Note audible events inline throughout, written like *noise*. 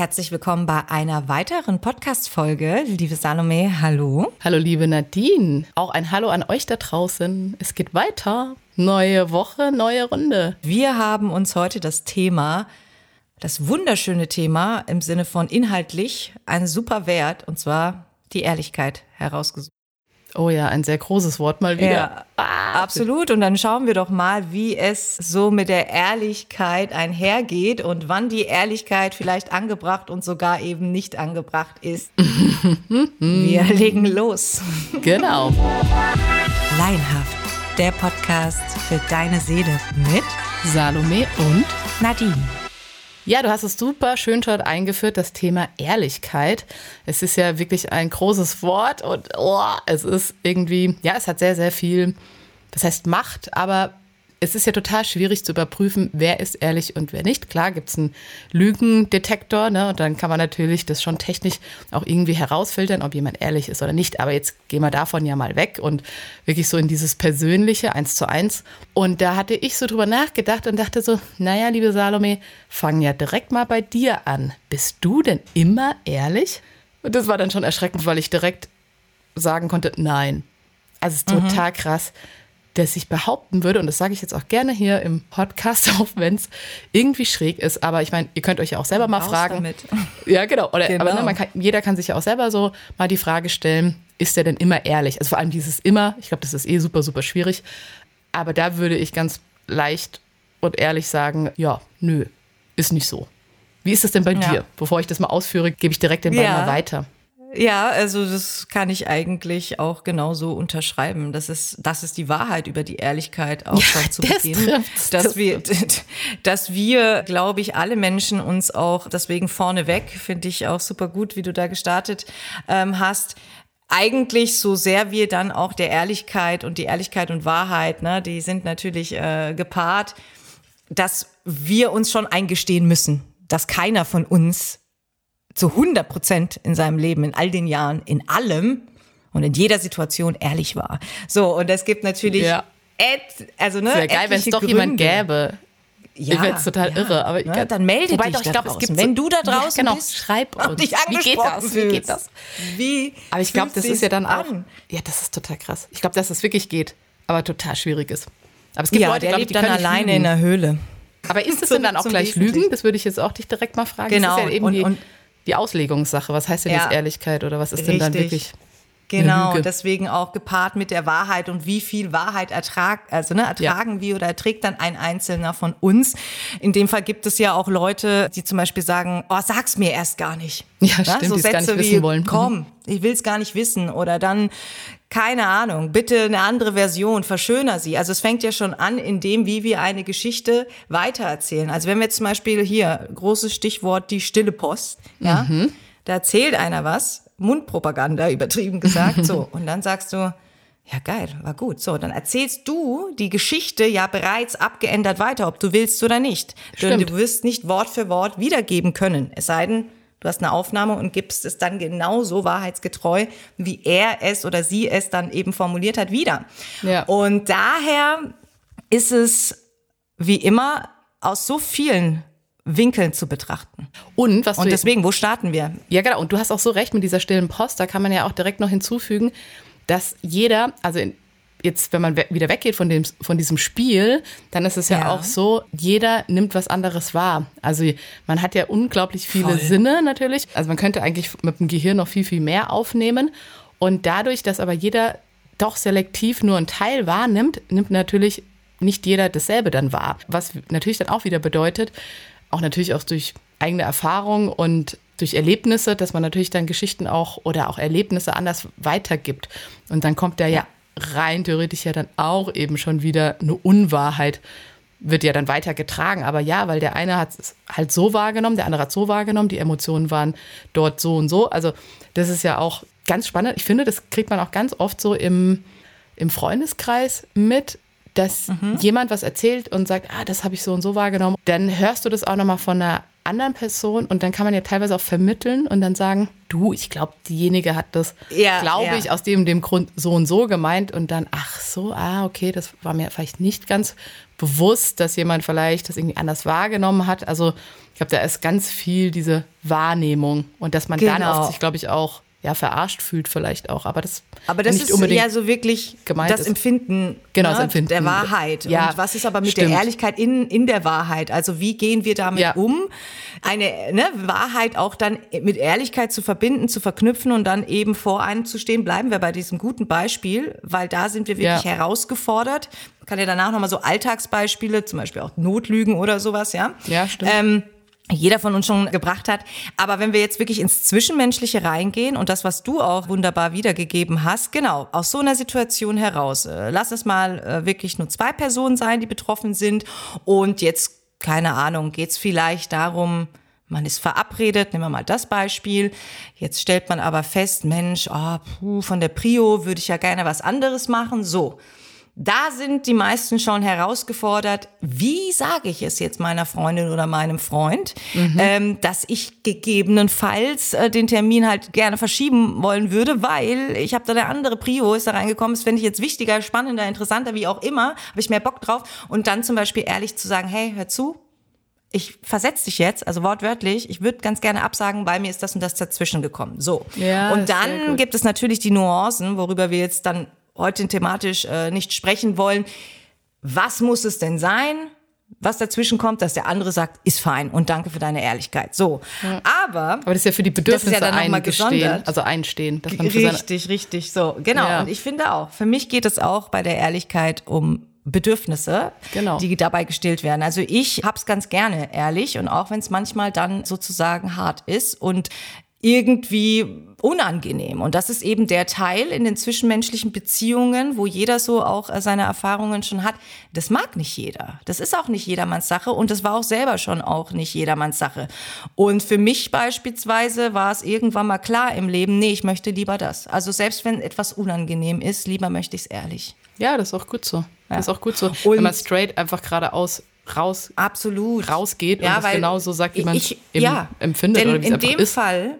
herzlich willkommen bei einer weiteren Podcast-Folge. Liebe Salome, hallo. Hallo, liebe Nadine. Auch ein Hallo an euch da draußen. Es geht weiter. Neue Woche, neue Runde. Wir haben uns heute das Thema, das wunderschöne Thema im Sinne von inhaltlich, ein super Wert, und zwar die Ehrlichkeit herausgesucht. Oh ja, ein sehr großes Wort mal wieder. Ja, ah, absolut. Und dann schauen wir doch mal, wie es so mit der Ehrlichkeit einhergeht und wann die Ehrlichkeit vielleicht angebracht und sogar eben nicht angebracht ist. *laughs* wir legen los. Genau. Leinhaft, der Podcast für deine Seele mit Salome und Nadine. Ja, du hast es super schön dort eingeführt, das Thema Ehrlichkeit. Es ist ja wirklich ein großes Wort und oh, es ist irgendwie, ja, es hat sehr, sehr viel, das heißt Macht, aber es ist ja total schwierig zu überprüfen, wer ist ehrlich und wer nicht. Klar gibt es einen Lügendetektor, ne? Und dann kann man natürlich das schon technisch auch irgendwie herausfiltern, ob jemand ehrlich ist oder nicht. Aber jetzt gehen wir davon ja mal weg und wirklich so in dieses Persönliche, eins zu eins. Und da hatte ich so drüber nachgedacht und dachte so, naja, liebe Salome, fang ja direkt mal bei dir an. Bist du denn immer ehrlich? Und das war dann schon erschreckend, weil ich direkt sagen konnte, nein. Also es ist mhm. total krass dass ich behaupten würde, und das sage ich jetzt auch gerne hier im Podcast, *laughs* auch wenn es irgendwie schräg ist, aber ich meine, ihr könnt euch ja auch selber mal fragen. Damit. *laughs* Ja, genau. Oder, genau. Aber ne, genau. kann, jeder kann sich ja auch selber so mal die Frage stellen, ist der denn immer ehrlich? Also vor allem dieses immer, ich glaube, das ist eh super, super schwierig. Aber da würde ich ganz leicht und ehrlich sagen, ja, nö, ist nicht so. Wie ist es denn bei ja. dir? Bevor ich das mal ausführe, gebe ich direkt den Ball ja. mal weiter. Ja, also das kann ich eigentlich auch genauso unterschreiben. Das ist, das ist die Wahrheit über die Ehrlichkeit *laughs* auch schon ja, zu Beginn. *laughs* Dass wir, dass wir, glaube ich, alle Menschen uns auch deswegen vorneweg, finde ich auch super gut, wie du da gestartet ähm, hast, eigentlich so sehr wir dann auch der Ehrlichkeit und die Ehrlichkeit und Wahrheit, ne, die sind natürlich äh, gepaart, dass wir uns schon eingestehen müssen, dass keiner von uns zu 100 Prozent in seinem Leben, in all den Jahren, in allem und in jeder Situation ehrlich war. So, und es gibt natürlich, ja. also ne, Wäre geil, wenn es doch Gründe. jemand gäbe. Ja, ich wäre total ja, irre, aber ne, dann melde dich doch, ich glaub, es gibt wenn du da draußen ja, genau, bist, schreib uns. Dich wie geht das? Wie geht das? Wie aber ich glaube, das ist ja dann auch an? ja, das ist total krass. Ich glaube, dass das wirklich geht, aber total schwierig ist. Aber es gibt ja, Leute, der glaub, lebt dann alleine in der Höhle. Aber ist es denn dann auch gleich Lügen? Das würde ich jetzt auch dich direkt mal fragen. Genau. Ja und, die, und die Auslegungssache. Was heißt denn ja. jetzt Ehrlichkeit oder was ist Richtig. denn dann wirklich? Genau, deswegen auch gepaart mit der Wahrheit und wie viel Wahrheit ertrag, also ne, ertragen ja. wir oder erträgt dann ein Einzelner von uns. In dem Fall gibt es ja auch Leute, die zum Beispiel sagen, oh, sag's mir erst gar nicht. Ja, ja stimmt, so Sätze gar nicht wie, wissen wollen. Komm, ich will's gar nicht wissen. Oder dann, keine Ahnung, bitte eine andere Version, verschöner sie. Also es fängt ja schon an, in dem, wie wir eine Geschichte weitererzählen. Also wenn wir jetzt zum Beispiel hier, großes Stichwort, die stille Post, ja, mhm. da erzählt einer was Mundpropaganda übertrieben gesagt. So, *laughs* und dann sagst du, ja, geil, war gut. So, dann erzählst du die Geschichte ja bereits abgeändert weiter, ob du willst oder nicht. Stimmt. Du wirst nicht Wort für Wort wiedergeben können. Es sei denn, du hast eine Aufnahme und gibst es dann genauso wahrheitsgetreu, wie er es oder sie es dann eben formuliert hat, wieder. Ja. Und daher ist es wie immer aus so vielen Winkeln zu betrachten. Und, was und deswegen, wo starten wir? Ja, genau. Und du hast auch so recht mit dieser stillen Post. Da kann man ja auch direkt noch hinzufügen, dass jeder, also jetzt, wenn man wieder weggeht von, dem, von diesem Spiel, dann ist es ja, ja, auch so, jeder nimmt was anderes wahr. Also man hat ja unglaublich viele Voll. Sinne natürlich. Also man könnte eigentlich mit dem Gehirn noch viel, viel mehr aufnehmen. Und dadurch, dass aber jeder doch selektiv nur einen Teil wahrnimmt, nimmt natürlich nicht jeder dasselbe dann wahr. Was natürlich dann auch wieder bedeutet, auch natürlich auch durch eigene Erfahrung und durch Erlebnisse, dass man natürlich dann Geschichten auch oder auch Erlebnisse anders weitergibt. Und dann kommt da ja rein theoretisch ja dann auch eben schon wieder eine Unwahrheit, wird ja dann weitergetragen. Aber ja, weil der eine hat es halt so wahrgenommen, der andere hat so wahrgenommen, die Emotionen waren dort so und so. Also das ist ja auch ganz spannend. Ich finde, das kriegt man auch ganz oft so im, im Freundeskreis mit, dass mhm. jemand was erzählt und sagt, ah, das habe ich so und so wahrgenommen, dann hörst du das auch nochmal von einer anderen Person und dann kann man ja teilweise auch vermitteln und dann sagen, du, ich glaube, diejenige hat das, Ja, glaube ja. ich, aus dem dem Grund so und so gemeint und dann, ach so, ah, okay, das war mir vielleicht nicht ganz bewusst, dass jemand vielleicht das irgendwie anders wahrgenommen hat. Also ich glaube, da ist ganz viel diese Wahrnehmung und dass man dann Genau. oft sich, glaube ich, auch ja, verarscht fühlt vielleicht auch, aber das, Aber das nicht ist unbedingt ja so wirklich gemeint das. Empfinden, Genau, ne, das Empfinden. der Wahrheit. Ja, und was ist aber mit stimmt. der Ehrlichkeit in, in der Wahrheit? Also wie gehen wir damit Ja. um? Eine ne, Wahrheit auch dann mit Ehrlichkeit zu verbinden, zu verknüpfen und dann eben vor einem zu stehen. Bleiben wir bei diesem guten Beispiel, weil da sind wir wirklich Ja. herausgefordert. Man kann ja danach nochmal so Alltagsbeispiele, zum Beispiel auch Notlügen oder sowas, ja. Ja, stimmt. Ähm, jeder von uns schon gebracht hat. Aber wenn wir jetzt wirklich ins Zwischenmenschliche reingehen und das, was du auch wunderbar wiedergegeben hast, genau, aus so einer Situation heraus, äh, lass es mal äh, wirklich nur zwei Personen sein, die betroffen sind und jetzt, keine Ahnung, geht's vielleicht darum, man ist verabredet, nehmen wir mal das Beispiel. Jetzt stellt man aber fest, Mensch, ah, puh, von der Prio würde ich ja gerne was anderes machen. So, da sind die meisten schon herausgefordert, wie sage ich es jetzt meiner Freundin oder meinem Freund, ähm, dass ich gegebenenfalls äh, den Termin halt gerne verschieben wollen würde, weil ich habe da eine andere Prio, ist da reingekommen, das fände ich jetzt wichtiger, spannender, interessanter, wie auch immer, habe ich mehr Bock drauf. Und dann zum Beispiel ehrlich zu sagen, hey, hör zu, ich versetze dich jetzt, also wortwörtlich, ich würde ganz gerne absagen, weil mir ist das und das dazwischen gekommen. So. Ja, und dann gibt es natürlich die Nuancen, worüber wir jetzt dann heute thematisch äh, nicht sprechen wollen. Was muss es denn sein? Was dazwischen kommt, dass der andere sagt, ist fein und danke für deine Ehrlichkeit. So. Aber Aber das ist ja für die Bedürfnisse mal eingestehen, also einstehen. Dass man Richtig, richtig, so. Genau. Ja. Und ich finde auch, für mich geht es auch bei der Ehrlichkeit um Bedürfnisse, Genau. die dabei gestillt werden. Also ich hab's ganz gerne ehrlich und auch wenn es manchmal dann sozusagen hart ist und irgendwie unangenehm. Und das ist eben der Teil in den zwischenmenschlichen Beziehungen, wo jeder so auch äh, seine Erfahrungen schon hat. Das mag nicht jeder. Das ist auch nicht jedermanns Sache und das war auch selber schon auch nicht jedermanns Sache. Und für mich beispielsweise war es irgendwann mal klar im Leben, nee, ich möchte lieber das. Also selbst wenn etwas unangenehm ist, lieber möchte ich es ehrlich. ja, das ist auch gut so. Das ist auch gut so. Und- Wenn man straight einfach geradeaus raus Absolut. rausgeht und das genau so sagt, wie man es ja, empfindet denn oder wie es in dem ist. Fall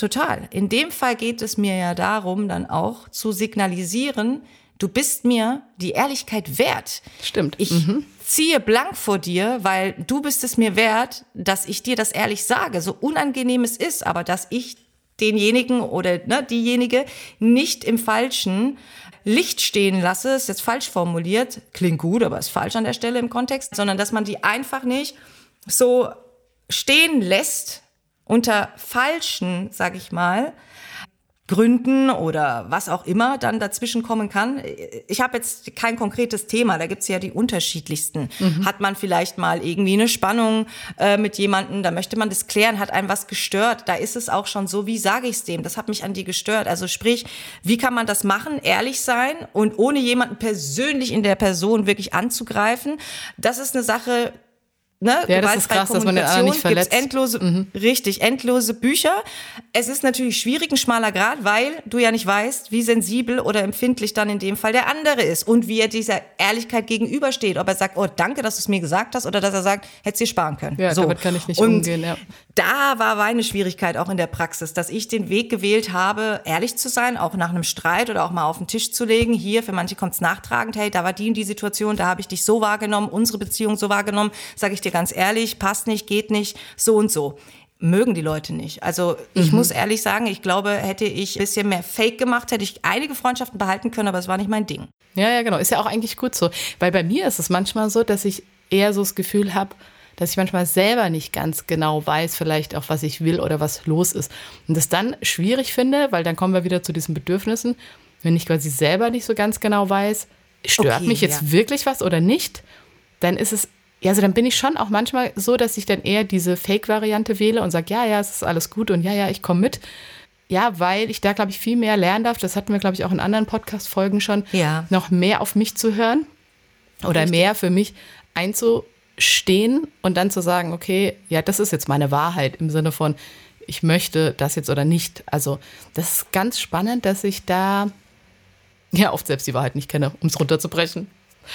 total. In dem Fall geht es mir ja darum, dann auch zu signalisieren, du bist mir die Ehrlichkeit wert. Stimmt. Ich Mhm. ziehe blank vor dir, weil du bist es mir wert, dass ich dir das ehrlich sage, so unangenehm es ist, aber dass ich denjenigen oder ne, diejenige nicht im falschen Licht stehen lasse, ist jetzt falsch formuliert, klingt gut, aber ist falsch an der Stelle im Kontext, sondern dass man die einfach nicht so stehen lässt unter falschen, sag ich mal, Gründen oder was auch immer dann dazwischen kommen kann. Ich habe jetzt kein konkretes Thema, da gibt's ja die unterschiedlichsten. Hat man vielleicht mal irgendwie eine Spannung äh, mit jemandem, da möchte man das klären, hat einem was gestört, da ist es auch schon so, wie sage ich's dem, das hat mich an dir gestört. Also sprich, wie kann man das machen, ehrlich sein und ohne jemanden persönlich in der Person wirklich anzugreifen, das ist eine Sache, Ne, Ja, das ist krass, dass man den anderen nicht verletzt. endlose, richtig, endlose Bücher. Es ist natürlich schwierig, ein schmaler Grad, weil du ja nicht weißt, wie sensibel oder empfindlich dann in dem Fall der andere ist und wie er dieser Ehrlichkeit gegenübersteht. Ob er sagt, oh, danke, dass du es mir gesagt hast, oder dass er sagt, hättest dir sparen können. Ja, so. damit kann ich nicht und umgehen, ja. Da war meine Schwierigkeit auch in der Praxis, dass ich den Weg gewählt habe, ehrlich zu sein, auch nach einem Streit oder auch mal auf den Tisch zu legen. Hier, für manche kommt es nachtragend, hey, da war die und die Situation, da habe ich dich so wahrgenommen, unsere Beziehung so wahrgenommen, sage ich dir ganz ehrlich, passt nicht, geht nicht, so und so. Mögen die Leute nicht. Also ich muss ehrlich sagen, ich glaube, hätte ich ein bisschen mehr Fake gemacht, hätte ich einige Freundschaften behalten können, aber es war nicht mein Ding. Ja, ja, genau. Ist ja auch eigentlich gut so. Weil bei mir ist es manchmal so, dass ich eher so das Gefühl habe, dass ich manchmal selber nicht ganz genau weiß, vielleicht auch, was ich will oder was los ist. Und das dann schwierig finde, weil dann kommen wir wieder zu diesen Bedürfnissen. Wenn ich quasi selber nicht so ganz genau weiß, stört Okay, mich jetzt ja. wirklich was oder nicht, dann ist es, ja, also dann bin ich schon auch manchmal so, dass ich dann eher diese Fake-Variante wähle und sage, ja, ja, es ist alles gut und ja, ja, ich komme mit. Ja, weil ich da, glaube ich, viel mehr lernen darf. Das hatten wir, glaube ich, auch in anderen Podcast-Folgen schon. Ja. Noch mehr auf mich zu hören oder mehr für mich einzustehen und dann zu sagen, okay, ja, das ist jetzt meine Wahrheit im Sinne von, ich möchte das jetzt oder nicht. Also das ist ganz spannend, dass ich da ja oft selbst die Wahrheit nicht kenne, um es runterzubrechen.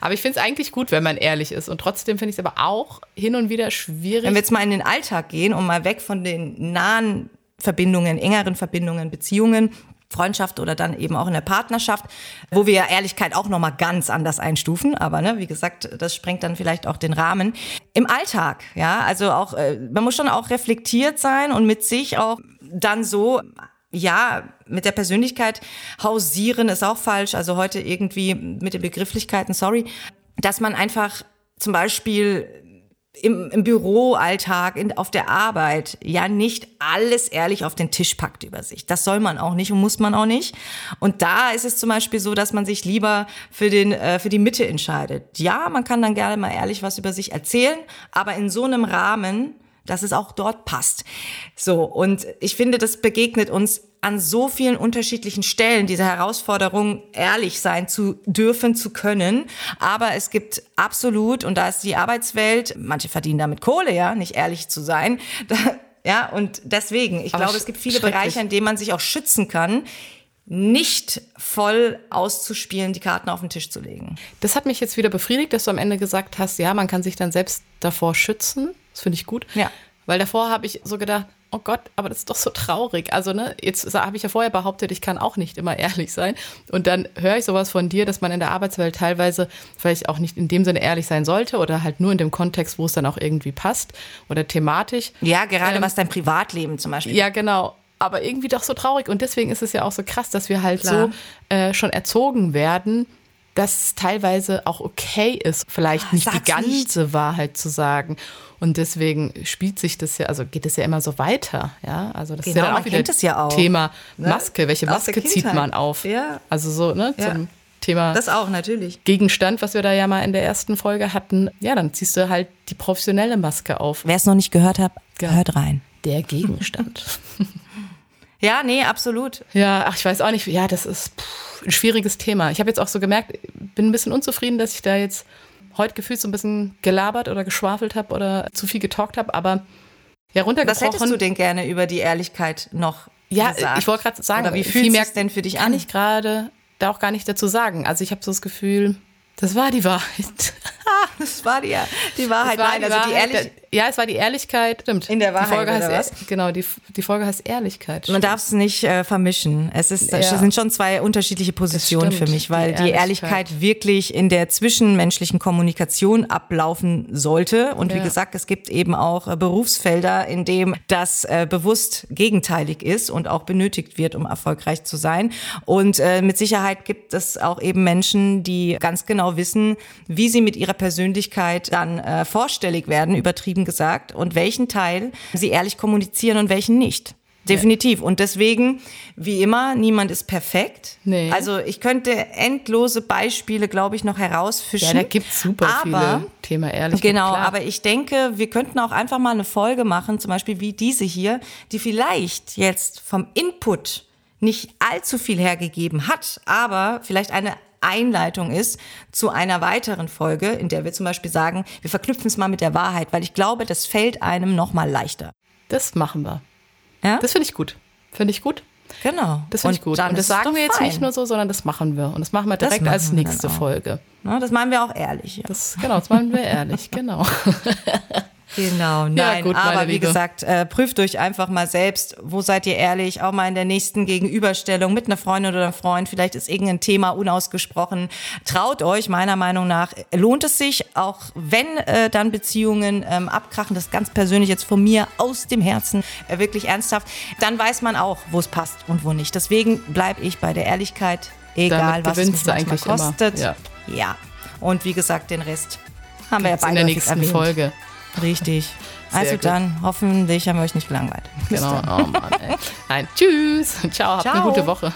Aber ich finde es eigentlich gut, wenn man ehrlich ist. Und trotzdem finde ich es aber auch hin und wieder schwierig. Wenn wir jetzt mal in den Alltag gehen und mal weg von den nahen Verbindungen, engeren Verbindungen, Beziehungen, Freundschaft oder dann eben auch in der Partnerschaft, wo wir Ehrlichkeit auch nochmal ganz anders einstufen. Aber ne, wie gesagt, das sprengt dann vielleicht auch den Rahmen. Im Alltag, ja, also auch, äh, man muss schon auch reflektiert sein und mit sich auch dann so ja, mit der Persönlichkeit hausieren ist auch falsch. Also heute irgendwie mit den Begrifflichkeiten, sorry, dass man einfach zum Beispiel im, im Büroalltag, in, auf der Arbeit, ja nicht alles ehrlich auf den Tisch packt über sich. Das soll man auch nicht und muss man auch nicht. Und da ist es zum Beispiel so, dass man sich lieber für, den, äh, für die Mitte entscheidet. Ja, man kann dann gerne mal ehrlich was über sich erzählen, aber in so einem Rahmen, dass es auch dort passt. So, und ich finde, das begegnet uns an so vielen unterschiedlichen Stellen, diese Herausforderung, ehrlich sein zu dürfen, zu können. Aber es gibt absolut, und da ist die Arbeitswelt, manche verdienen damit Kohle, ja, nicht ehrlich zu sein. *laughs* Da, ja, und deswegen, ich Aber glaube, es gibt viele Bereiche, in denen man sich auch schützen kann, nicht voll auszuspielen, die Karten auf den Tisch zu legen. Das hat mich jetzt wieder befriedigt, dass du am Ende gesagt hast, ja, man kann sich dann selbst davor schützen. Das finde ich gut. Ja. Weil davor habe ich so gedacht, oh Gott, aber das ist doch so traurig. Also, ne, jetzt habe ich ja vorher behauptet, ich kann auch nicht immer ehrlich sein. Und dann höre ich sowas von dir, dass man in der Arbeitswelt teilweise vielleicht auch nicht in dem Sinne ehrlich sein sollte oder halt nur in dem Kontext, wo es dann auch irgendwie passt oder thematisch. Ja, gerade ähm, was dein Privatleben zum Beispiel. Ja, genau aber irgendwie doch so traurig. Und deswegen ist es ja auch so krass, dass wir halt Klar. so äh, schon erzogen werden, dass es teilweise auch okay ist, vielleicht oh, nicht die ganze nicht. Wahrheit zu sagen. Und deswegen spielt sich das ja, also geht es ja immer so weiter, ja. Also das genau, ist ja genau, auch wieder das ja auch, Thema ne? Maske. Welche Maske zieht man auf? Ja. Also so, ne, ja. zum Thema. Das auch, natürlich. Gegenstand, was wir da ja mal in der ersten Folge hatten. Ja, dann ziehst du halt die professionelle Maske auf. Wer es noch nicht gehört hat, ja. hört rein. Der Gegenstand. *laughs* Ja, nee, absolut. Ja, ach, ich weiß auch nicht. Ja, das ist pff, ein schwieriges Thema. Ich habe jetzt auch so gemerkt, bin ein bisschen unzufrieden, dass ich da jetzt heute gefühlt so ein bisschen gelabert oder geschwafelt habe oder zu viel getalkt habe, aber ja, runtergebrochen. Was hättest du denn gerne über die Ehrlichkeit noch ja, gesagt? ich wollte gerade sagen, oder wie fühlt es denn für dich an? Kann ich gerade da auch gar nicht dazu sagen. Also ich habe so das Gefühl, das war die Wahrheit. *laughs* das war die, die Wahrheit. War Nein, die also Wahrheit. die Ehrlichkeit. Ja, es war die Ehrlichkeit. Stimmt. In der Wahrheit. Die Folge heißt, was? Genau, die, die Folge heißt Ehrlichkeit. Stimmt. Man darf es nicht äh, vermischen. Es ist, ja. sind schon zwei unterschiedliche Positionen für mich, weil die Ehrlichkeit. die Ehrlichkeit. wirklich in der zwischenmenschlichen Kommunikation ablaufen sollte. Und ja. wie gesagt, es gibt eben auch äh, Berufsfelder, in dem das äh, bewusst gegenteilig ist und auch benötigt wird, um erfolgreich zu sein. Und äh, mit Sicherheit gibt es auch eben Menschen, die ganz genau wissen, wie sie mit ihrer Persönlichkeit dann äh, vorstellig werden, übertrieben übertrieben gesagt, und welchen Teil sie ehrlich kommunizieren und welchen nicht. Definitiv. Und deswegen, wie immer, niemand ist perfekt. Nee. Also ich könnte endlose Beispiele, glaube ich, noch herausfischen. Ja, da gibt es super aber, viele Thema Ehrlichkeit. Genau, aber ich denke, wir könnten auch einfach mal eine Folge machen, zum Beispiel wie diese hier, die vielleicht jetzt vom Input nicht allzu viel hergegeben hat, aber vielleicht eine Einleitung ist zu einer weiteren Folge, in der wir zum Beispiel sagen, wir verknüpfen es mal mit der Wahrheit, weil ich glaube, das fällt einem noch mal leichter. Das machen wir. Ja? Das finde ich gut. Finde ich gut. Genau. Das finde ich gut. Und das sagen wir jetzt fein. nicht nur so, sondern das machen wir. Und das machen wir direkt machen als nächste Folge. Ja, das machen wir auch ehrlich. Ja. Das, genau, das machen wir ehrlich, *laughs* genau. *laughs* Genau, nein, ja, gut, aber wie gesagt, äh, prüft euch einfach mal selbst, wo seid ihr ehrlich, auch mal in der nächsten Gegenüberstellung mit einer Freundin oder einem Freund, vielleicht ist irgendein Thema unausgesprochen. Traut euch, meiner Meinung nach, lohnt es sich, auch wenn äh, dann Beziehungen ähm, abkrachen, das ganz persönlich jetzt von mir aus dem Herzen, äh, wirklich ernsthaft, dann weiß man auch, wo es passt und wo nicht. Deswegen bleibe ich bei der Ehrlichkeit, egal was es eigentlich kostet. Ja. ja. Und wie gesagt, den Rest haben wir ja beide in der nächsten erwähnt. Folge. Richtig. Sehr also gut. dann, hoffentlich haben wir euch nicht gelangweilt. Genau. Oh Mann. Nein, tschüss. Ciao, habt Ciao. eine gute Woche.